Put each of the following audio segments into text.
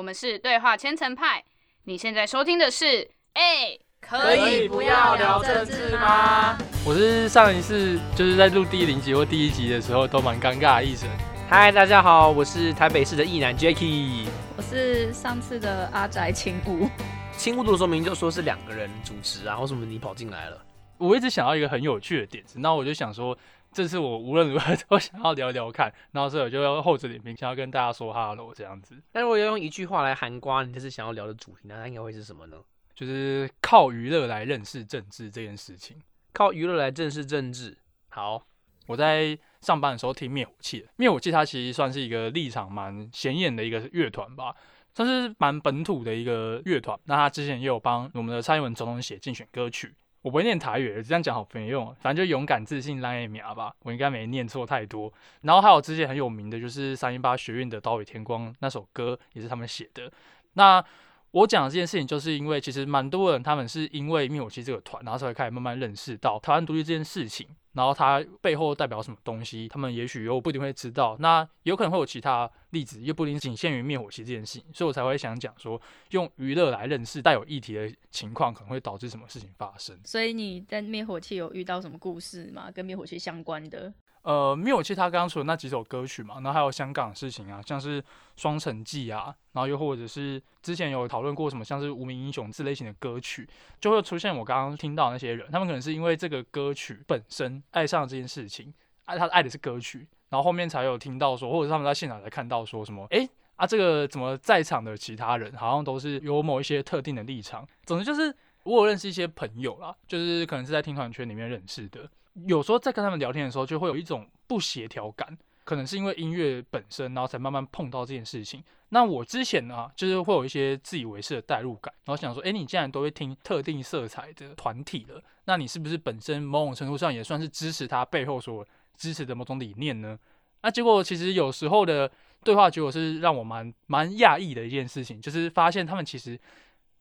我们是对话千层派。你现在收听的是，哎，可以不要聊政治吗？我是上一次就是在录第零集或第一集的时候都蛮尴尬的医生。嗨，大家好，我是台北市的艺男 Jacky。我是上次的阿宅青屋。青屋的说明就说是两个人主持啊，为什么你跑进来了？我一直想要一个很有趣的点子，那我就想说。这次我无论如何 都想要聊聊看，然后所以我就要厚着脸皮想要跟大家说哈喽这样子。那如果要用一句话来含瓜，你这次想要聊的主题，那它应该会是什么呢？就是靠娱乐来认识政治这件事情。靠娱乐来认识政治。好，我在上班的时候听灭火器，灭火器它其实算是一个立场蛮显眼的一个乐团吧，算是蛮本土的一个乐团。那他之前也有帮我们的蔡英文总统写竞选歌曲。我不会念台语，这样讲好没用。反正就勇敢自信烂一秒吧，我应该没念错太多。然后还有之前很有名的就是三一八学院的《刀与天光》那首歌，也是他们写的。那我讲这件事情，就是因为其实蛮多人他们是因为灭火器这个团，然后才会开始慢慢认识到台湾独立这件事情。然后它背后代表什么东西？他们也许又不一定会知道。那有可能会有其他例子，又不一定仅限于灭火器这件事情。所以我才会想讲说，用娱乐来认识带有议题的情况，可能会导致什么事情发生。所以你在灭火器有遇到什么故事吗？跟灭火器相关的？呃，灭火器他刚刚说的那几首歌曲嘛，然后还有香港的事情啊，像是《双城记》啊，然后又或者是之前有讨论过什么，像是《无名英雄》这类型的歌曲，就会出现我刚刚听到那些人，他们可能是因为这个歌曲本身爱上这件事情，爱他爱的是歌曲，然后后面才有听到说，或者他们在现场才看到说什么，哎啊，这个怎么在场的其他人好像都是有某一些特定的立场，总之就是我有认识一些朋友啦，就是可能是在听团圈里面认识的。有时候在跟他们聊天的时候，就会有一种不协调感，可能是因为音乐本身，然后才慢慢碰到这件事情。那我之前呢，就是会有一些自以为是的代入感，然后想说，哎，你既然都会听特定色彩的团体了，那你是不是本身某种程度上也算是支持他背后所支持的某种理念呢？那结果其实有时候的对话结果是让我蛮蛮讶异的一件事情，就是发现他们其实，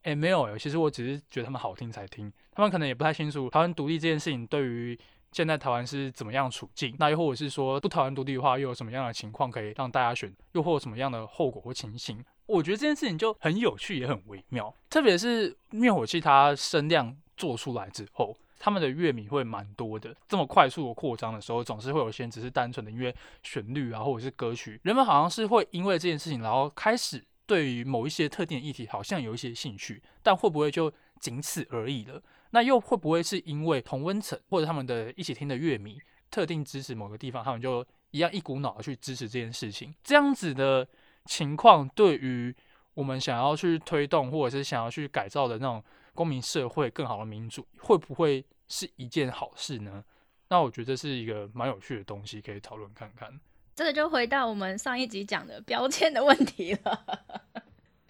哎，没有，其实我只是觉得他们好听才听，他们可能也不太清楚台湾独立这件事情对于。现在台湾是怎么样处境？那又或者是说，不台湾独立的话，又有什么样的情况可以让大家选？又或者什么样的后果或情形？我觉得这件事情就很有趣，也很微妙。特别是灭火器，它声量做出来之后，他们的乐迷会蛮多的。这么快速的扩张的时候，总是会有些人只是单纯的因为旋律啊，或者是歌曲，人们好像是会因为这件事情，然后开始对于某一些特定的议题好像有一些兴趣，但会不会就仅此而已了？那又会不会是因为同温层或者他们的一起听的乐迷特定支持某个地方，他们就一样一股脑的去支持这件事情？这样子的情况，对于我们想要去推动或者是想要去改造的那种公民社会、更好的民主，会不会是一件好事呢？那我觉得是一个蛮有趣的东西，可以讨论看看。这个就回到我们上一集讲的标签的问题了。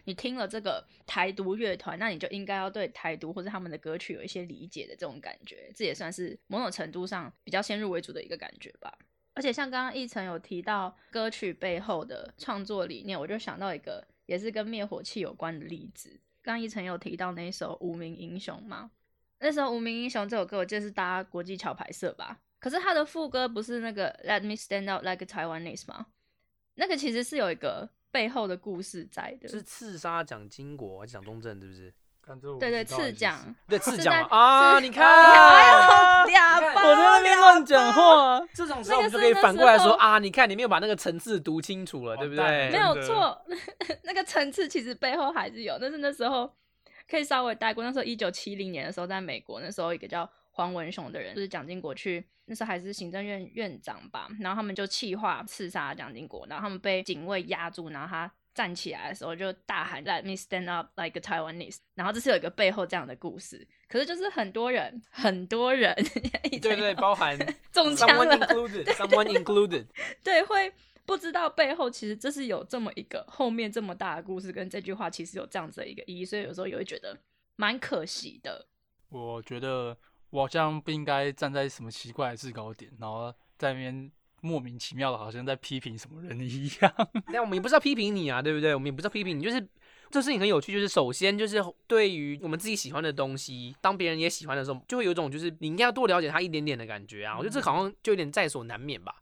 你听了这个台独乐团，那你就应该要对台独或者他们的歌曲有一些理解的这种感觉，这也算是某种程度上比较先入为主的一个感觉吧。而且像刚刚一层有提到歌曲背后的创作理念，我就想到一个也是跟灭火器有关的例子。刚一层有提到那首《无名英雄》吗？那时候《无名英雄》这首歌，我记得是搭国际桥牌社吧？可是他的副歌不是那个 “Let me stand out like a Taiwanese” 吗？那个其实是有一个。背后的故事在的，是刺杀蒋经国还是蒋中正，是不是？对对，刺蒋，对刺蒋啊！你 看，我在那边乱讲话，这种时候我们就可以反过来说啊！你看，你没有把那个层次读清楚了，对不对？没有错，那个层次其实背后还是有，但是那时候可以稍微带过。那时候一九七零年的时候，在美国，那时候一个叫黄文雄的人，就是蒋经国去。那时候还是行政院院长吧，然后他们就气化刺杀蒋经国，然后他们被警卫压住，然后他站起来的时候就大喊 “Let me stand up like a Taiwanese”，然后这是有一个背后这样的故事。可是就是很多人，很多人，对对，包含 中枪了，someone included，对，会不知道背后其实这是有这么一个后面这么大的故事，跟这句话其实有这样子的一个意义，所以有时候也会觉得蛮可惜的。我觉得。我好像不应该站在什么奇怪的制高点，然后在那边莫名其妙的，好像在批评什么人一样。但我们也不是要批评你啊，对不对？我们也不是要批评你，就是这事情很有趣。就是首先，就是对于我们自己喜欢的东西，当别人也喜欢的时候，就会有一种就是你应该要多了解他一点点的感觉啊。我觉得这好像就有点在所难免吧。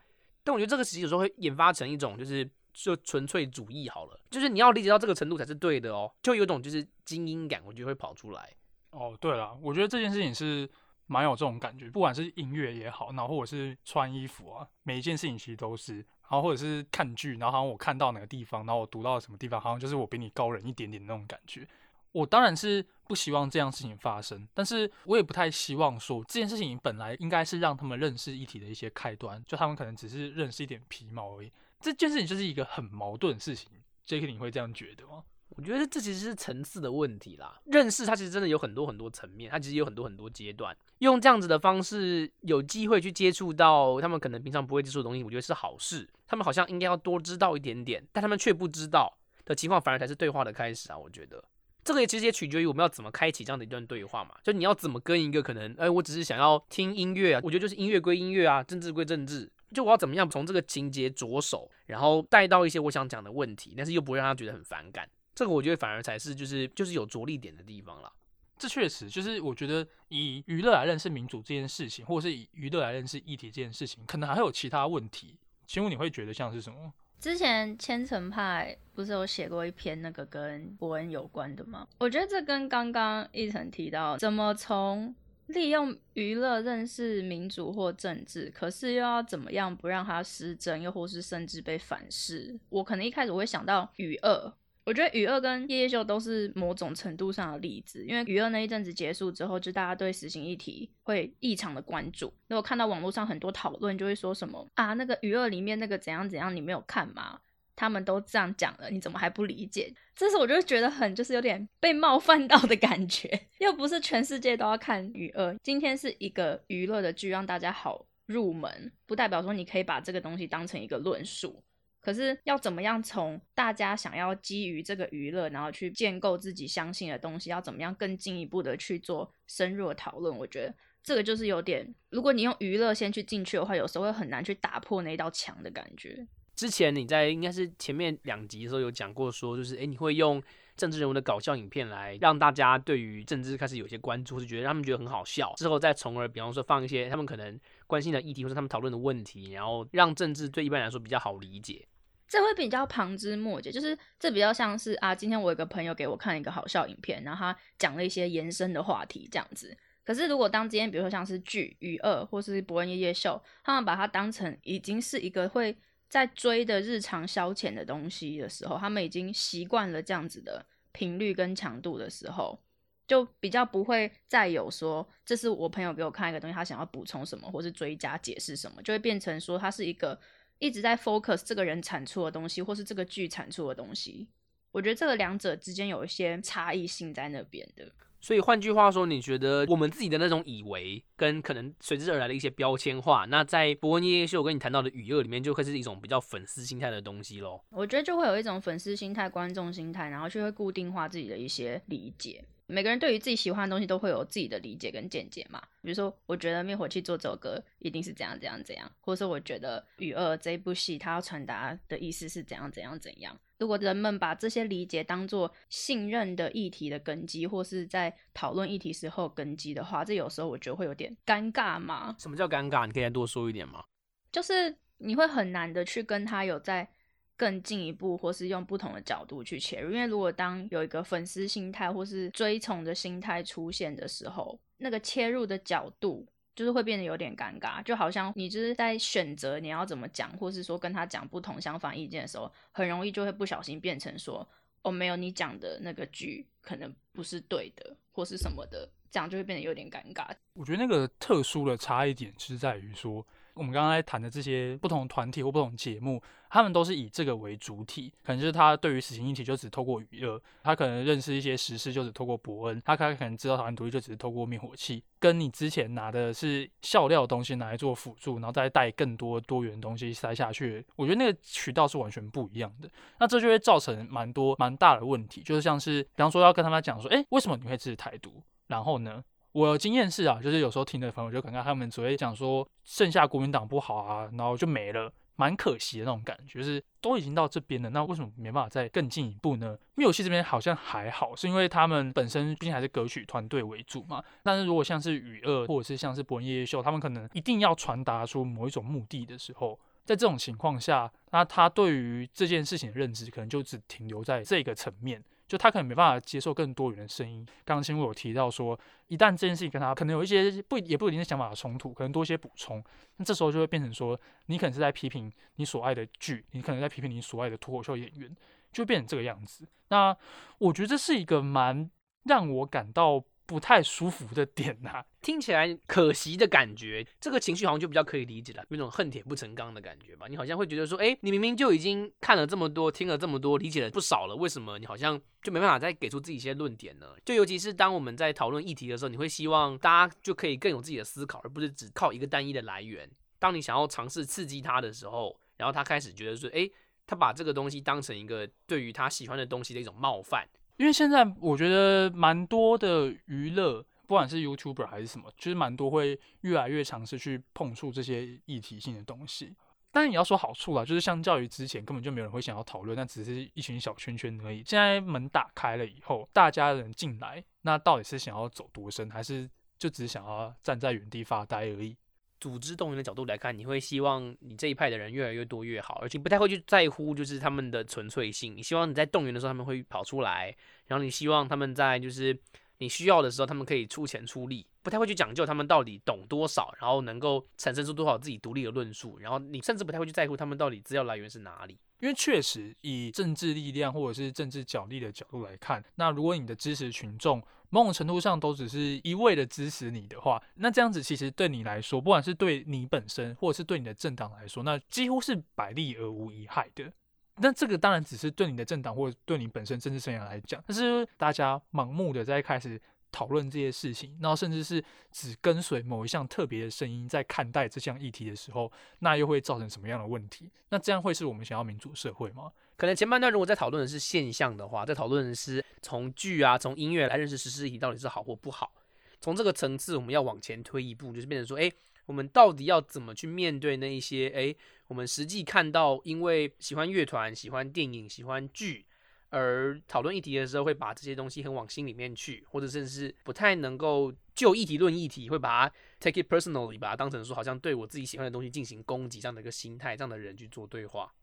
但我觉得这个其实有时候会引发成一种就是就纯粹主义好了，就是你要理解到这个程度才是对的哦，就有种就是精英感，我觉得会跑出来。哦，对了，我觉得这件事情是蛮有这种感觉，不管是音乐也好，然后或者是穿衣服啊，每一件事情其实都是，然后或者是看剧，然后好像我看到哪个地方，然后我读到什么地方，好像就是我比你高人一点点那种感觉。我当然是不希望这样事情发生，但是我也不太希望说这件事情本来应该是让他们认识一体的一些开端，就他们可能只是认识一点皮毛而已。这件事情就是一个很矛盾的事情，J.K. 你会这样觉得吗？我觉得这其实是层次的问题啦。认识它其实真的有很多很多层面，它其实有很多很多阶段。用这样子的方式有机会去接触到他们可能平常不会接触的东西，我觉得是好事。他们好像应该要多知道一点点，但他们却不知道的情况，反而才是对话的开始啊！我觉得这个也其实也取决于我们要怎么开启这样的一段对话嘛。就你要怎么跟一个可能，哎，我只是想要听音乐啊，我觉得就是音乐归音乐啊，政治归政治。就我要怎么样从这个情节着手，然后带到一些我想讲的问题，但是又不会让他觉得很反感。这个我觉得反而才是就是就是有着力点的地方了。这确实就是我觉得以娱乐来认识民主这件事情，或者是以娱乐来认识议题这件事情，可能还有其他问题。请问你会觉得像是什么？之前千层派不是有写过一篇那个跟伯恩有关的吗？我觉得这跟刚刚一层提到怎么从利用娱乐认识民主或政治，可是又要怎么样不让它失真，又或是甚至被反噬？我可能一开始会想到与恶。我觉得雨二跟夜夜秀都是某种程度上的例子，因为雨二那一阵子结束之后，就大家对死刑议题会异常的关注。如果看到网络上很多讨论，就会说什么啊，那个雨二里面那个怎样怎样，你没有看吗？他们都这样讲了，你怎么还不理解？这时我就觉得很就是有点被冒犯到的感觉。又不是全世界都要看雨二，今天是一个娱乐的剧，让大家好入门，不代表说你可以把这个东西当成一个论述。可是要怎么样从大家想要基于这个娱乐，然后去建构自己相信的东西，要怎么样更进一步的去做深入的讨论？我觉得这个就是有点，如果你用娱乐先去进去的话，有时候会很难去打破那道墙的感觉。之前你在应该是前面两集的时候有讲过，说就是诶，你会用政治人物的搞笑影片来让大家对于政治开始有些关注，是觉得他们觉得很好笑，之后再从而比方说放一些他们可能关心的议题或者他们讨论的问题，然后让政治对一般来说比较好理解。这会比较旁枝末节，就是这比较像是啊，今天我有个朋友给我看一个好笑影片，然后他讲了一些延伸的话题这样子。可是如果当今天比如说像是剧《娱二》或是《伯恩夜夜秀》，他们把它当成已经是一个会在追的日常消遣的东西的时候，他们已经习惯了这样子的频率跟强度的时候，就比较不会再有说这是我朋友给我看一个东西，他想要补充什么或是追加解释什么，就会变成说他是一个。一直在 focus 这个人产出的东西，或是这个剧产出的东西，我觉得这个两者之间有一些差异性在那边的。所以换句话说，你觉得我们自己的那种以为跟可能随之而来的一些标签化，那在伯恩夜夜秀跟你谈到的语恶里面，就会是一种比较粉丝心态的东西喽。我觉得就会有一种粉丝心态、观众心态，然后就会固定化自己的一些理解。每个人对于自己喜欢的东西都会有自己的理解跟见解嘛。比如说，我觉得灭火器做这首歌一定是怎样怎样怎样，或者说我觉得雨二这部戏它要传达的意思是怎样怎样怎样。如果人们把这些理解当做信任的议题的根基，或是在讨论议题时候根基的话，这有时候我觉得会有点尴尬嘛。什么叫尴尬？你可以再多说一点吗？就是你会很难的去跟他有在。更进一步，或是用不同的角度去切入，因为如果当有一个粉丝心态或是追从的心态出现的时候，那个切入的角度就是会变得有点尴尬，就好像你就是在选择你要怎么讲，或是说跟他讲不同相反意见的时候，很容易就会不小心变成说，哦，没有你讲的那个剧可能不是对的，或是什么的，这样就会变得有点尴尬。我觉得那个特殊的差异点是在于说。我们刚刚在谈的这些不同团体或不同节目，他们都是以这个为主体，可能就是他对于死刑议题就只透过娱乐，他可能认识一些时事就只透过伯恩，他可能知道台湾独立就只是透过灭火器，跟你之前拿的是笑料的东西拿来做辅助，然后再带更多多元的东西塞下去，我觉得那个渠道是完全不一样的。那这就会造成蛮多蛮大的问题，就是像是比方说要跟他们讲说，哎，为什么你会支持台独？然后呢？我经验是啊，就是有时候听的朋友就可能他们只会讲说剩下国民党不好啊，然后就没了，蛮可惜的那种感觉。就是都已经到这边了，那为什么没办法再更进一步呢？灭火器这边好像还好，是因为他们本身毕竟还是歌曲团队为主嘛。但是如果像是雨二或者是像是博恩夜夜秀，他们可能一定要传达出某一种目的的时候，在这种情况下，那他对于这件事情的认知可能就只停留在这个层面，就他可能没办法接受更多元的声音。刚刚前面有提到说，一旦这件事情跟他可能有一些不也不一定是想法的冲突，可能多一些补充，那这时候就会变成说，你可能是在批评你所爱的剧，你可能在批评你所爱的脱口秀演员，就变成这个样子。那我觉得这是一个蛮让我感到。不太舒服的点呐，听起来可惜的感觉，这个情绪好像就比较可以理解了，有种恨铁不成钢的感觉吧。你好像会觉得说，哎，你明明就已经看了这么多，听了这么多，理解了不少了，为什么你好像就没办法再给出自己一些论点呢？就尤其是当我们在讨论议题的时候，你会希望大家就可以更有自己的思考，而不是只靠一个单一的来源。当你想要尝试刺激他的时候，然后他开始觉得说，哎，他把这个东西当成一个对于他喜欢的东西的一种冒犯。因为现在我觉得蛮多的娱乐。不管是 YouTuber 还是什么，其实蛮多会越来越尝试去碰触这些议题性的东西。当然，你要说好处啦，就是相较于之前根本就没有人会想要讨论，那只是一群小圈圈而已。现在门打开了以后，大家人进来，那到底是想要走多深，还是就只想要站在原地发呆而已？组织动员的角度来看，你会希望你这一派的人越来越多越好，而且不太会去在乎就是他们的纯粹性。你希望你在动员的时候他们会跑出来，然后你希望他们在就是。你需要的时候，他们可以出钱出力，不太会去讲究他们到底懂多少，然后能够产生出多少自己独立的论述，然后你甚至不太会去在乎他们到底资料来源是哪里。因为确实以政治力量或者是政治角力的角度来看，那如果你的支持群众某种程度上都只是一味的支持你的话，那这样子其实对你来说，不管是对你本身，或者是对你的政党来说，那几乎是百利而无一害的。那这个当然只是对你的政党或者对你本身政治生涯来讲，但是大家盲目的在开始讨论这些事情，然后甚至是只跟随某一项特别的声音在看待这项议题的时候，那又会造成什么样的问题？那这样会是我们想要民主社会吗？可能前半段如果在讨论的是现象的话，在讨论的是从剧啊、从音乐来认识实施议题到底是好或不好，从这个层次我们要往前推一步，就是变成说，哎。我们到底要怎么去面对那一些？诶，我们实际看到，因为喜欢乐团、喜欢电影、喜欢剧，而讨论议题的时候，会把这些东西很往心里面去，或者甚至是不太能够就议题论议题，会把它 take it personally，把它当成说好像对我自己喜欢的东西进行攻击这样的一个心态，这样的人去做对话。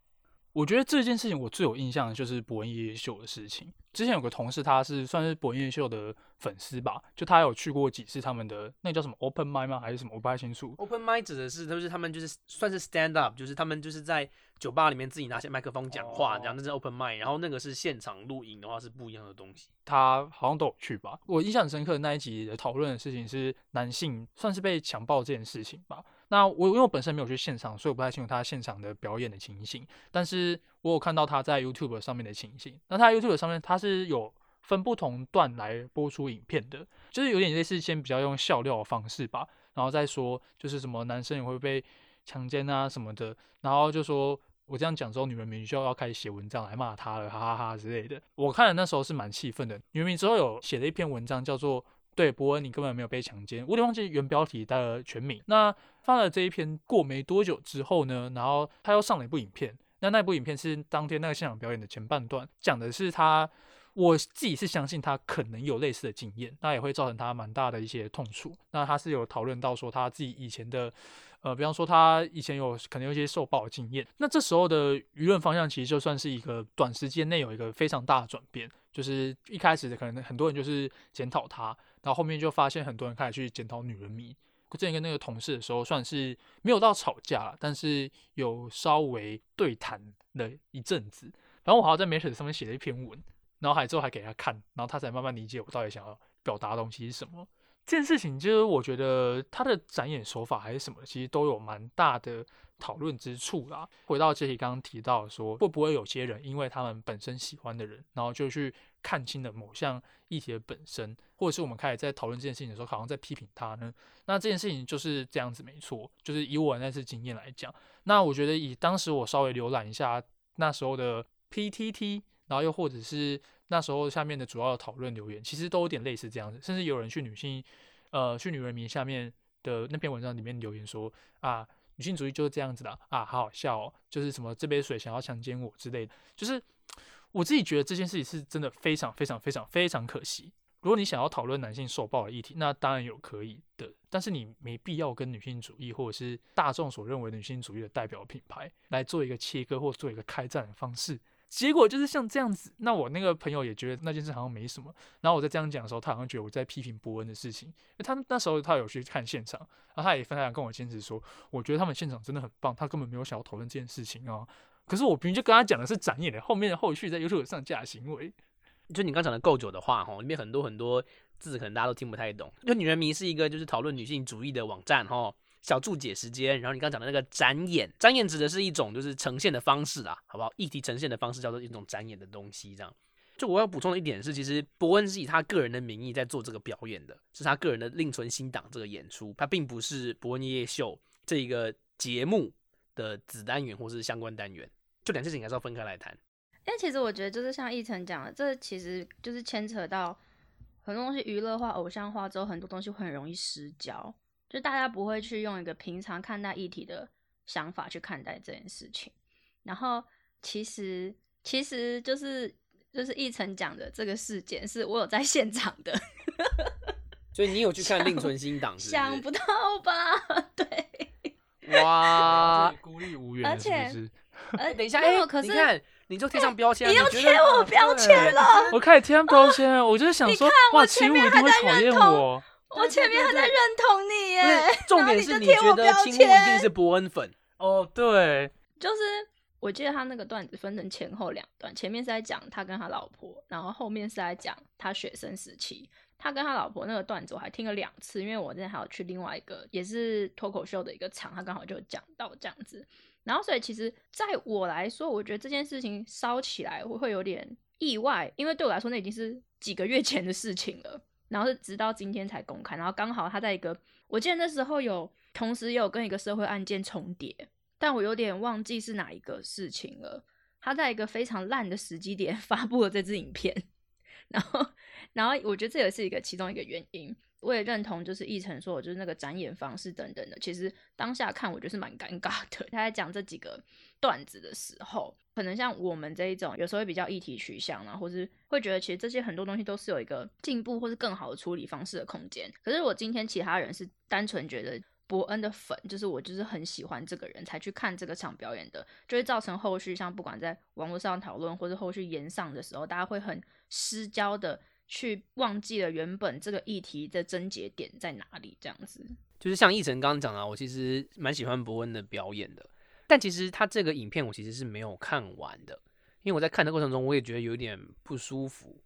我觉得这件事情我最有印象的就是伯恩夜夜秀的事情。之前有个同事，他是算是伯恩夜夜秀的粉丝吧，就他有去过几次他们的那叫什么 open m i d 吗？还是什么？我不太清楚。open m i d 指的是，就是他们就是算是 stand up，就是他们就是在酒吧里面自己拿起麦克风讲话，这样那是 open m i d 然后那个是现场录影的话是不一样的东西。他好像都有去吧。我印象很深刻的那一集的讨论的事情是男性算是被强暴这件事情吧。那我因为我本身没有去现场，所以我不太清楚他现场的表演的情形。但是我有看到他在 YouTube 上面的情形。那他 YouTube 上面他是有分不同段来播出影片的，就是有点类似先比较用笑料的方式吧，然后再说就是什么男生也会被强奸啊什么的，然后就说我这样讲之后，女人民就要开始写文章来骂他了，哈哈哈之类的。我看了那时候是蛮气愤的。女人民之后有写了一篇文章，叫做。对，伯恩，你根本没有被强奸。我有点忘记原标题的全名。那发了这一篇过没多久之后呢，然后他又上了一部影片。那那部影片是当天那个现场表演的前半段，讲的是他，我自己是相信他可能有类似的经验，那也会造成他蛮大的一些痛处。那他是有讨论到说他自己以前的，呃，比方说他以前有可能有一些受暴的经验。那这时候的舆论方向其实就算是一个短时间内有一个非常大的转变，就是一开始的可能很多人就是检讨他。然后后面就发现很多人开始去检讨女人迷。之前跟那个同事的时候，算是没有到吵架，但是有稍微对谈了一阵子。然后我好像在媒体上面写了一篇文，然后还之后还给他看，然后他才慢慢理解我到底想要表达的东西是什么。这件事情就是我觉得他的展演手法还是什么，其实都有蛮大的讨论之处啦。回到这里刚刚提到说，会不会有些人因为他们本身喜欢的人，然后就去。看清了某项议题的本身，或者是我们开始在讨论这件事情的时候，好像在批评他呢？那这件事情就是这样子，没错。就是以我那次经验来讲，那我觉得以当时我稍微浏览一下那时候的 PTT，然后又或者是那时候下面的主要的讨论留言，其实都有点类似这样子。甚至有人去女性，呃，去女人名下面的那篇文章里面留言说啊，女性主义就是这样子的啊，好好笑哦，就是什么这杯水想要强奸我之类的，就是。我自己觉得这件事情是真的非常非常非常非常可惜。如果你想要讨论男性受暴的议题，那当然有可以的，但是你没必要跟女性主义或者是大众所认为女性主义的代表品牌来做一个切割或做一个开战的方式。结果就是像这样子，那我那个朋友也觉得那件事好像没什么。然后我在这样讲的时候，他好像觉得我在批评伯恩的事情。他那时候他有去看现场，然后他也分享跟我坚持说，我觉得他们现场真的很棒，他根本没有想要讨论这件事情啊。可是我明明就跟他讲的是展演的后面的后续在 YouTube 上架的行为。就你刚讲的够久的话，哈，里面很多很多字可能大家都听不太懂。就女人迷是一个就是讨论女性主义的网站，哈。小注解时间，然后你刚讲的那个展演，展演指的是一种就是呈现的方式啊，好不好？议题呈现的方式叫做一种展演的东西，这样。就我要补充的一点是，其实伯恩是以他个人的名义在做这个表演的，是他个人的另存新档这个演出，他并不是伯恩夜秀这一个节目的子单元或是相关单元，就两件事情还是要分开来谈。因为其实我觉得就是像奕晨讲的，这其实就是牵扯到很多东西娱乐化、偶像化之后，很多东西会很容易失焦。就大家不会去用一个平常看待议题的想法去看待这件事情，然后其实其实就是就是一晨讲的这个事件是我有在现场的，所以你有去看另存新档，想不到吧？对，哇，孤立无援，而且呃，等一下，哎，可是你看，你就贴上标签，你又贴我标签了，我开始贴上标签了，我就是想说，哇，秦武一定会讨厌我。我前面还在认同你耶，重点是你觉得青木一定是伯恩粉哦，对，就是我记得他那个段子分成前后两段，前面是在讲他跟他老婆，然后后面是在讲他学生时期，他跟他老婆那个段子我还听了两次，因为我之前还有去另外一个也是脱口秀的一个场，他刚好就讲到这样子，然后所以其实在我来说，我觉得这件事情烧起来我会有点意外，因为对我来说那已经是几个月前的事情了。然后是直到今天才公开，然后刚好他在一个，我记得那时候有同时也有跟一个社会案件重叠，但我有点忘记是哪一个事情了。他在一个非常烂的时机点 发布了这支影片，然后，然后我觉得这也是一个其中一个原因。我也认同，就是奕晨说，就是那个展演方式等等的，其实当下看我觉得是蛮尴尬的。他在讲这几个段子的时候，可能像我们这一种，有时候会比较议题取向啊，或是会觉得其实这些很多东西都是有一个进步或是更好的处理方式的空间。可是我今天其他人是单纯觉得伯恩的粉，就是我就是很喜欢这个人才去看这个场表演的，就会造成后续像不管在网络上讨论或者后续延上的时候，大家会很失焦的。去忘记了原本这个议题的症结点在哪里，这样子就是像奕晨刚刚讲的，我其实蛮喜欢伯恩的表演的，但其实他这个影片我其实是没有看完的，因为我在看的过程中我也觉得有点不舒服。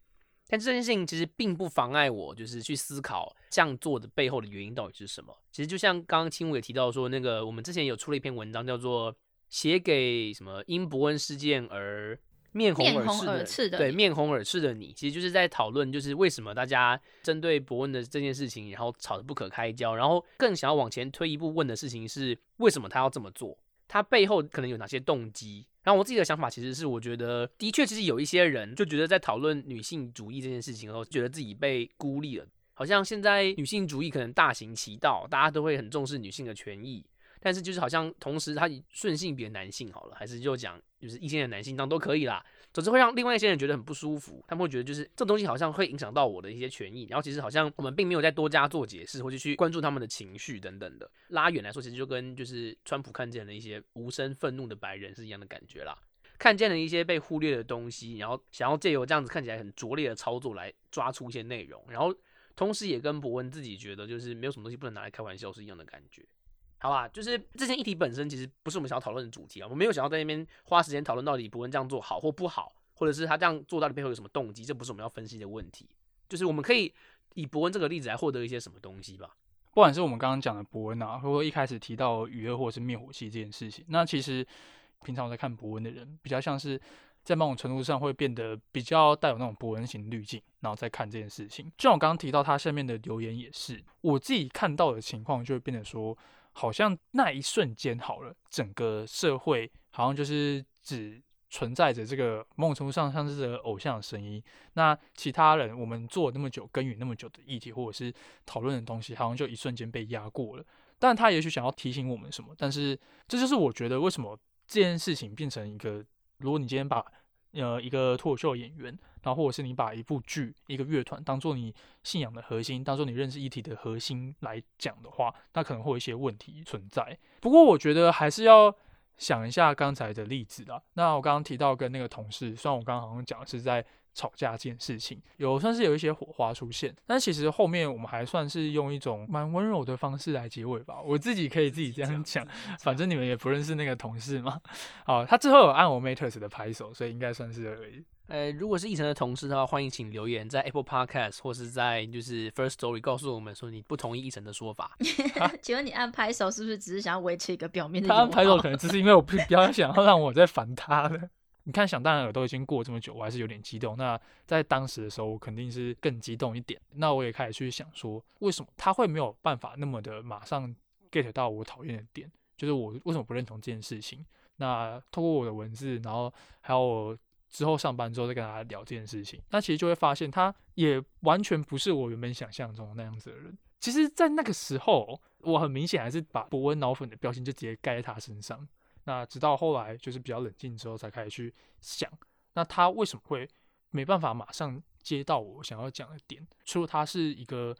但这件事情其实并不妨碍我，就是去思考这样做的背后的原因到底是什么。其实就像刚刚青武也提到说，那个我们之前有出了一篇文章，叫做写给什么因伯恩事件而。面红耳赤的，对，面红耳赤的你，其实就是在讨论，就是为什么大家针对伯恩的这件事情，然后吵得不可开交，然后更想要往前推一步问的事情是，为什么他要这么做？他背后可能有哪些动机？然后我自己的想法其实是，我觉得的确，其实有一些人就觉得在讨论女性主义这件事情的时候，觉得自己被孤立了，好像现在女性主义可能大行其道，大家都会很重视女性的权益。但是就是好像同时他顺性别男性好了，还是就讲就是异性的男性当都可以啦。总之会让另外一些人觉得很不舒服，他们会觉得就是这东西好像会影响到我的一些权益。然后其实好像我们并没有再多加做解释，或者去关注他们的情绪等等的。拉远来说，其实就跟就是川普看见了一些无声愤怒的白人是一样的感觉啦。看见了一些被忽略的东西，然后想要借由这样子看起来很拙劣的操作来抓出一些内容，然后同时也跟伯恩自己觉得就是没有什么东西不能拿来开玩笑是一样的感觉。好吧，就是这件议题本身其实不是我们想要讨论的主题啊，我没有想要在那边花时间讨论到底伯恩这样做好或不好，或者是他这样做到底背后有什么动机，这不是我们要分析的问题。就是我们可以以伯恩这个例子来获得一些什么东西吧。不管是我们刚刚讲的伯恩啊，或者一开始提到雨二或者是灭火器这件事情，那其实平常我在看伯恩的人，比较像是在某种程度上会变得比较带有那种伯恩型滤镜，然后再看这件事情。就像我刚刚提到他下面的留言也是，我自己看到的情况就会变得说。好像那一瞬间好了，整个社会好像就是只存在着这个某种程度上像是这个偶像的声音。那其他人我们做那么久、耕耘那么久的议题或者是讨论的东西，好像就一瞬间被压过了。但他也许想要提醒我们什么，但是这就是我觉得为什么这件事情变成一个，如果你今天把呃一个脱口秀演员，然后或者是你把一部剧、一个乐团当做你信仰的核心，当做你认识议题的核心来讲的话，那可能会有一些问题存在。不过我觉得还是要想一下刚才的例子啦。那我刚刚提到跟那个同事，虽然我刚刚好像讲的是在吵架这件事情，有算是有一些火花出现，但其实后面我们还算是用一种蛮温柔的方式来结尾吧。我自己可以自己这样讲，反正你们也不认识那个同事嘛。好，他之后有按我 Matters 的拍手，所以应该算是而已。呃，如果是奕晨的同事的话，欢迎请留言在 Apple Podcast 或是在就是 First Story 告诉我们说你不同意奕晨的说法。请问你按拍手是不是只是想要维持一个表面的他？按拍手可能只是因为我不 比较想要让我再烦他了。你看，想当然耳都已经过这么久，我还是有点激动。那在当时的时候，我肯定是更激动一点。那我也开始去想说，为什么他会没有办法那么的马上 get 到我讨厌的点？就是我为什么不认同这件事情？那透过我的文字，然后还有我之后上班之后再跟他聊这件事情，那其实就会发现，他也完全不是我原本想象中那样子的人。其实，在那个时候，我很明显还是把伯恩脑粉的标签就直接盖在他身上。那直到后来就是比较冷静之后，才开始去想，那他为什么会没办法马上接到我想要讲的点？除了他是一个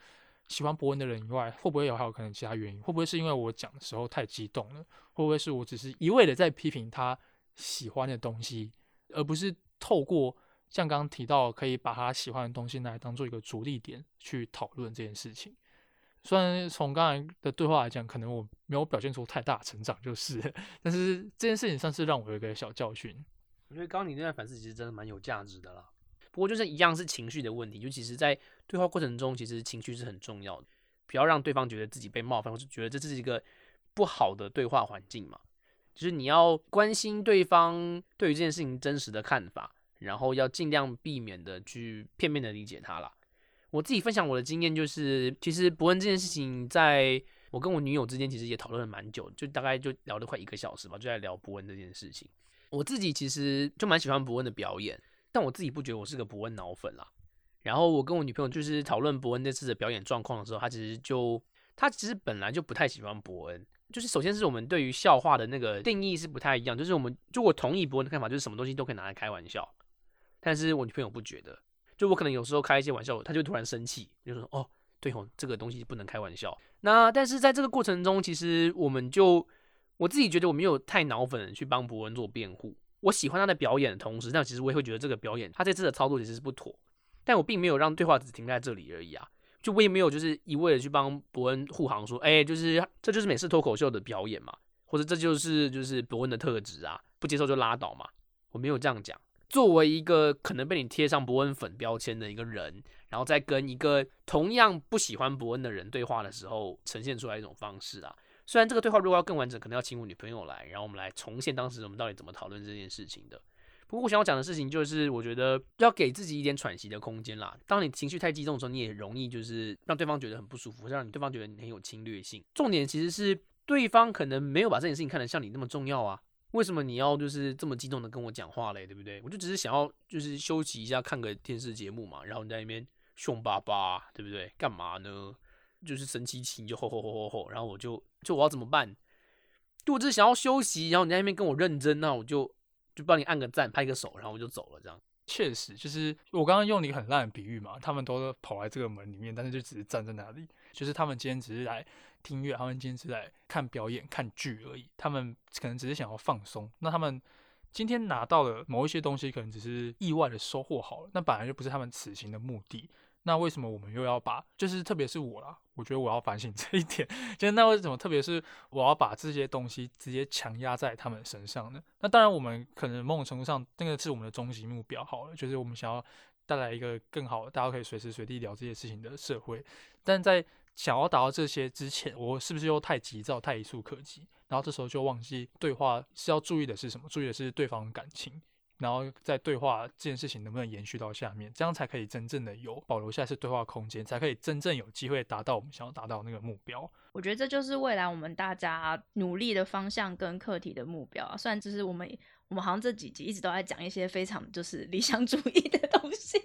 喜欢伯恩的人以外，会不会有还有可能其他原因？会不会是因为我讲的时候太激动了？会不会是我只是一味的在批评他喜欢的东西，而不是透过像刚刚提到，可以把他喜欢的东西拿来当做一个着力点去讨论这件事情？虽然从刚才的对话来讲，可能我没有表现出太大的成长，就是，但是这件事情算是让我有一个小教训。我觉得刚刚你那段反思其实真的蛮有价值的啦。不过就是一样是情绪的问题，就其实在对话过程中，其实情绪是很重要的，不要让对方觉得自己被冒犯，或是觉得这是一个不好的对话环境嘛。就是你要关心对方对于这件事情真实的看法，然后要尽量避免的去片面的理解他啦。我自己分享我的经验，就是其实伯恩这件事情，在我跟我女友之间，其实也讨论了蛮久，就大概就聊了快一个小时吧，就在聊伯恩这件事情。我自己其实就蛮喜欢伯恩的表演，但我自己不觉得我是个伯恩脑粉啦。然后我跟我女朋友就是讨论伯恩这次的表演状况的时候，她其实就她其实本来就不太喜欢伯恩，就是首先是我们对于笑话的那个定义是不太一样，就是我们就我同意伯恩的看法，就是什么东西都可以拿来开玩笑，但是我女朋友不觉得。就我可能有时候开一些玩笑，她就突然生气，就说：“哦，对吼，这个东西不能开玩笑。”那但是在这个过程中，其实我们就我自己觉得我没有太脑粉去帮伯恩做辩护。我喜欢他的表演的同时，但其实我也会觉得这个表演他这次的操作其实是不妥。但我并没有让对话只停在这里而已啊，就我也没有就是一味的去帮伯恩护航，说：“哎，就是这就是美式脱口秀的表演嘛，或者这就是就是伯恩的特质啊，不接受就拉倒嘛。”我没有这样讲。作为一个可能被你贴上伯恩粉标签的一个人，然后在跟一个同样不喜欢伯恩的人对话的时候，呈现出来一种方式啊。虽然这个对话如果要更完整，可能要请我女朋友来，然后我们来重现当时我们到底怎么讨论这件事情的。不过我想要讲的事情就是，我觉得要给自己一点喘息的空间啦。当你情绪太激动的时候，你也容易就是让对方觉得很不舒服，让你对方觉得你很有侵略性。重点其实是对方可能没有把这件事情看得像你那么重要啊。为什么你要就是这么激动的跟我讲话嘞？对不对？我就只是想要就是休息一下，看个电视节目嘛。然后你在那边凶巴巴，对不对？干嘛呢？就是生气气就吼吼吼吼吼。然后我就就我要怎么办？就我只是想要休息，然后你在那边跟我认真，那我就就帮你按个赞，拍个手，然后我就走了。这样确实就是我刚刚用了一个很烂的比喻嘛。他们都跑来这个门里面，但是就只是站在那里，就是他们今天只是来。听乐，他们今天是来看表演、看剧而已。他们可能只是想要放松。那他们今天拿到了某一些东西，可能只是意外的收获好了。那本来就不是他们此行的目的。那为什么我们又要把，就是特别是我啦，我觉得我要反省 这一点。就是那为什么，特别是我要把这些东西直接强压在他们身上呢？那当然，我们可能某种程度上，那个是我们的终极目标好了，就是我们想要带来一个更好，大家可以随时随地聊这些事情的社会。但在想要达到这些之前，我是不是又太急躁、太一触可及？然后这时候就忘记对话是要注意的是什么？注意的是对方的感情，然后在对话这件事情能不能延续到下面，这样才可以真正的有保留下次对话空间，才可以真正有机会达到我们想要达到那个目标。我觉得这就是未来我们大家努力的方向跟课题的目标啊。虽然就是我们我们好像这几集一直都在讲一些非常就是理想主义的东西。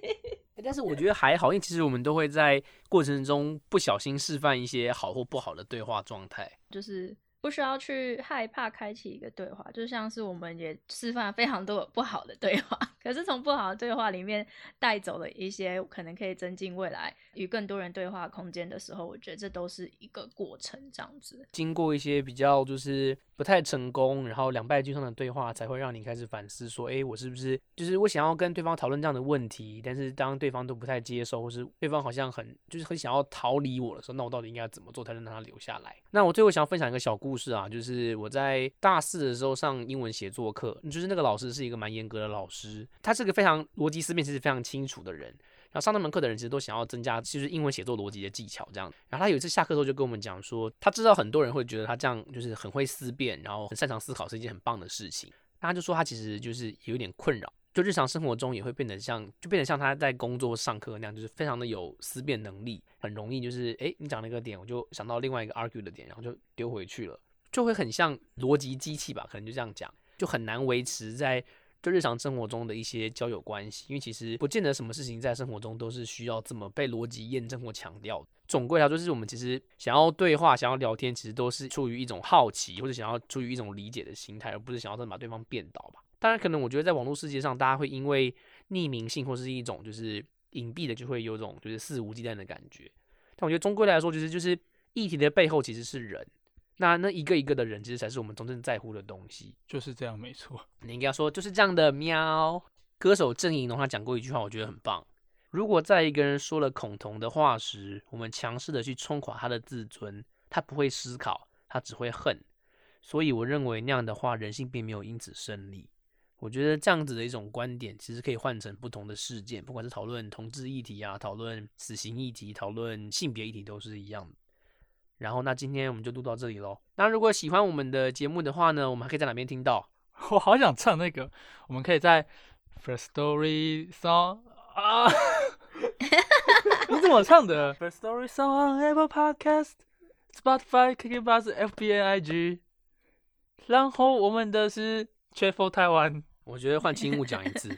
但是我觉得还好，因为其实我们都会在过程中不小心示范一些好或不好的对话状态，就是不需要去害怕开启一个对话，就像是我们也示范非常多不好的对话，可是从不好的对话里面带走了一些可能可以增进未来与更多人对话空间的时候，我觉得这都是一个过程，这样子。经过一些比较就是不太成功，然后两败俱伤的对话，才会让你开始反思说，哎，我是不是就是我想要跟对方讨论这样的问题，但是当对方都不太接受，或是对方好像很就是很想要逃离我的时候，那我到底应该怎么做才能让他留下来？那我最后想要分享一个小故事啊，就是我在大四的时候上英文写作课，就是那个老师是一个蛮严格的老师，他是个非常逻辑思辨其实非常清楚的人。然后上那门课的人其实都想要增加就是英文写作逻辑的技巧这样。然后他有一次下课之后就跟我们讲说，他知道很多人会觉得他这样就是很会思辨，然后很擅长思考是一件很棒的事情。他就说他其实就是有点困扰，就日常生活中也会变得像就变得像他在工作上课那样，就是非常的有思辨能力，很容易就是诶，你讲那个点，我就想到另外一个 argue 的点，然后就丢回去了。就会很像逻辑机器吧，可能就这样讲，就很难维持在就日常生活中的一些交友关系，因为其实不见得什么事情在生活中都是需要这么被逻辑验证或强调。总归来说，就是我们其实想要对话、想要聊天，其实都是出于一种好奇，或者想要出于一种理解的心态，而不是想要真的把对方变倒吧。当然，可能我觉得在网络世界上，大家会因为匿名性或是一种就是隐蔽的，就会有种就是肆无忌惮的感觉。但我觉得终归来说，其实就是议题的背后其实是人。那那一个一个的人，其实才是我们真正在乎的东西。就是这样，没错。你应该说就是这样的喵。歌手郑怡农他讲过一句话，我觉得很棒。如果在一个人说了恐同的话时，我们强势的去冲垮他的自尊，他不会思考，他只会恨。所以我认为那样的话，人性并没有因此胜利。我觉得这样子的一种观点，其实可以换成不同的事件，不管是讨论同志议题啊，讨论死刑议题，讨论性别议题，都是一样的。然后，那今天我们就录到这里喽。那如果喜欢我们的节目的话呢，我们还可以在哪边听到？我好想唱那个，我们可以在 First Story Song 啊，你怎么唱的？First Story Song Apple Podcast Spotify KKBox FBNIG，然后我们的是 Travel 台湾。我觉得换青木讲一次。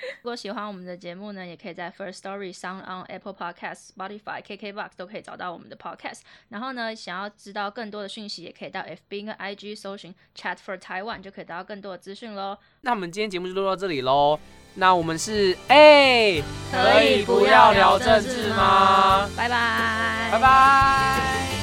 如果喜欢我们的节目呢，也可以在 First Story、Sound on Apple Podcast、Spotify、KKBox 都可以找到我们的 Podcast。然后呢，想要知道更多的讯息，也可以到 FB 跟 IG 搜寻 Chat for Taiwan，就可以得到更多的资讯喽。那我们今天节目就录到这里喽。那我们是哎，可以不要聊政治吗？拜拜，拜拜。